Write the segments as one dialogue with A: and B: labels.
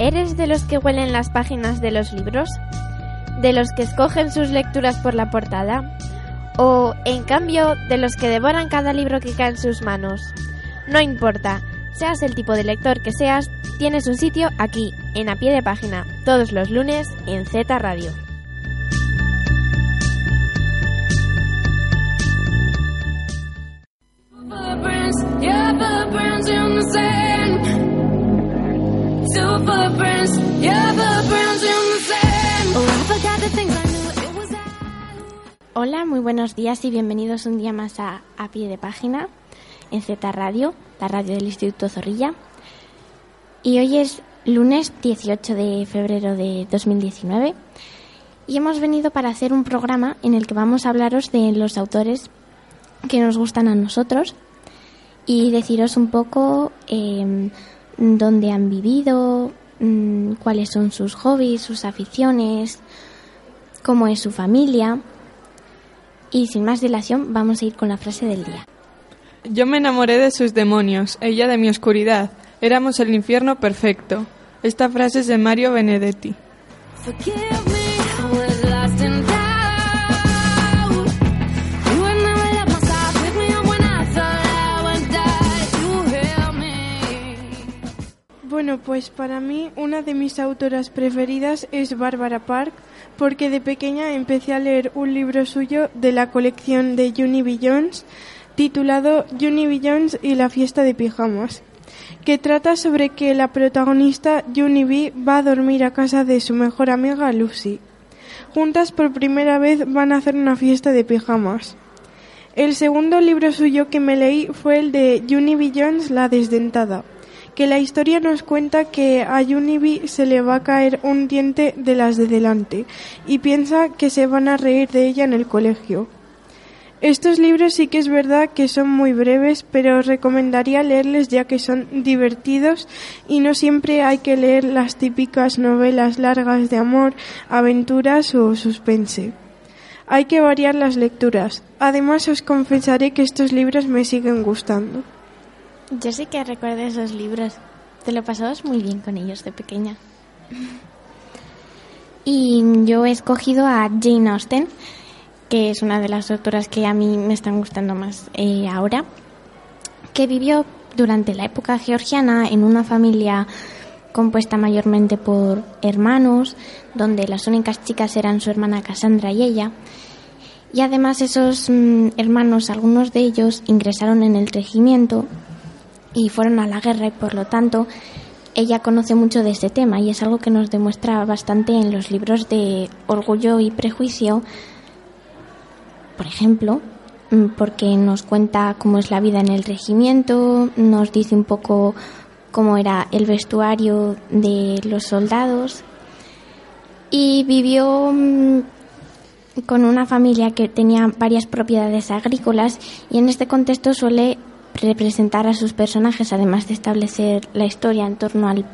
A: ¿Eres de los que huelen las páginas de los libros? ¿De los que escogen sus lecturas por la portada? ¿O, en cambio, de los que devoran cada libro que cae en sus manos? No importa, seas el tipo de lector que seas, tienes un sitio aquí, en a pie de página, todos los lunes en Z Radio. Hola, muy buenos días y bienvenidos un día más a A Pie de Página en Z Radio, la radio del Instituto Zorrilla. Y hoy es lunes 18 de febrero de 2019 y hemos venido para hacer un programa en el que vamos a hablaros de los autores que nos gustan a nosotros y deciros un poco eh, dónde han vivido, mm, cuáles son sus hobbies, sus aficiones, cómo es su familia. Y sin más dilación, vamos a ir con la frase del día.
B: Yo me enamoré de sus demonios, ella de mi oscuridad. Éramos el infierno perfecto. Esta frase es de Mario Benedetti.
C: Bueno, pues para mí una de mis autoras preferidas es Barbara Park, porque de pequeña empecé a leer un libro suyo de la colección de Junie Jones titulado Junie Jones y la fiesta de pijamas, que trata sobre que la protagonista Junie B va a dormir a casa de su mejor amiga Lucy. Juntas por primera vez van a hacer una fiesta de pijamas. El segundo libro suyo que me leí fue el de Junie Jones, La desdentada que la historia nos cuenta que a Unibi se le va a caer un diente de las de delante y piensa que se van a reír de ella en el colegio. Estos libros sí que es verdad que son muy breves, pero os recomendaría leerles ya que son divertidos y no siempre hay que leer las típicas novelas largas de amor, aventuras o suspense. Hay que variar las lecturas. Además os confesaré que estos libros me siguen gustando.
A: Yo sí que recuerdo esos libros. Te lo pasabas muy bien con ellos de pequeña. Y yo he escogido a Jane Austen, que es una de las autoras que a mí me están gustando más eh, ahora, que vivió durante la época georgiana en una familia compuesta mayormente por hermanos, donde las únicas chicas eran su hermana Cassandra y ella. Y además esos mm, hermanos, algunos de ellos, ingresaron en el regimiento y fueron a la guerra y por lo tanto ella conoce mucho de este tema y es algo que nos demuestra bastante en los libros de Orgullo y Prejuicio, por ejemplo, mm, porque nos cuenta cómo es la vida en el regimiento, nos dice un poco cómo era el vestuario de los soldados y vivió mm, con una familia que tenía varias propiedades agrícolas y en este contexto suele representar a sus personajes, además de establecer la historia en torno al,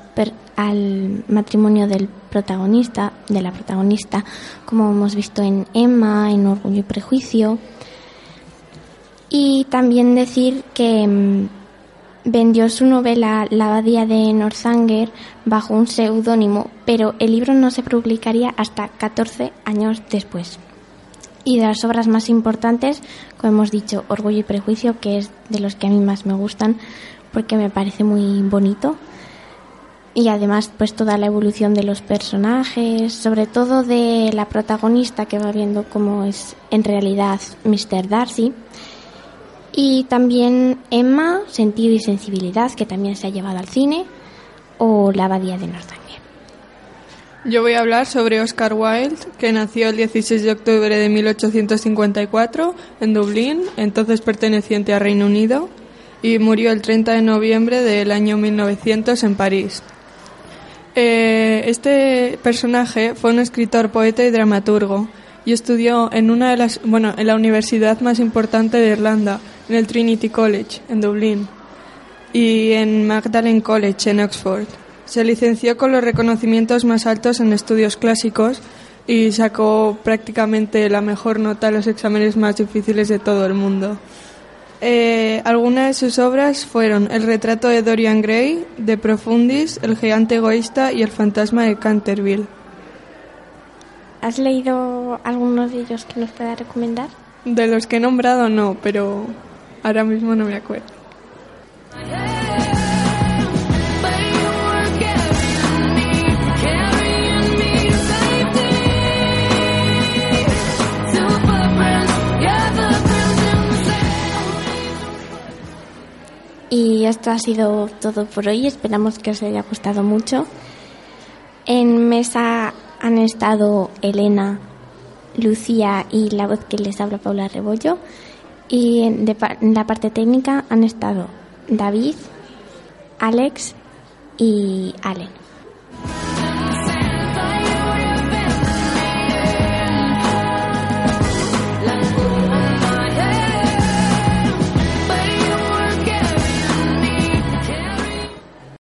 A: al matrimonio del protagonista, de la protagonista, como hemos visto en Emma, en Orgullo y Prejuicio. Y también decir que mm, vendió su novela La abadía de Northanger bajo un seudónimo, pero el libro no se publicaría hasta 14 años después y de las obras más importantes, como hemos dicho, Orgullo y Prejuicio, que es de los que a mí más me gustan porque me parece muy bonito. Y además, pues toda la evolución de los personajes, sobre todo de la protagonista que va viendo cómo es en realidad Mr. Darcy. Y también Emma, Sentido y Sensibilidad, que también se ha llevado al cine, o La Abadía de Northanger.
B: Yo voy a hablar sobre Oscar Wilde, que nació el 16 de octubre de 1854 en Dublín, entonces perteneciente a Reino Unido, y murió el 30 de noviembre del año 1900 en París. Eh, este personaje fue un escritor, poeta y dramaturgo y estudió en una de las, bueno, en la universidad más importante de Irlanda, en el Trinity College en Dublín y en Magdalen College en Oxford. Se licenció con los reconocimientos más altos en estudios clásicos y sacó prácticamente la mejor nota en los exámenes más difíciles de todo el mundo. Eh, algunas de sus obras fueron El retrato de Dorian Gray, De Profundis, El gigante egoísta y El fantasma de Canterville.
A: ¿Has leído algunos de ellos que nos pueda recomendar?
B: De los que he nombrado no, pero ahora mismo no me acuerdo.
A: Y esto ha sido todo por hoy. Esperamos que os haya gustado mucho. En mesa han estado Elena, Lucía y la voz que les habla Paula Rebollo. Y en, la parte técnica han estado David, Alex y Allen.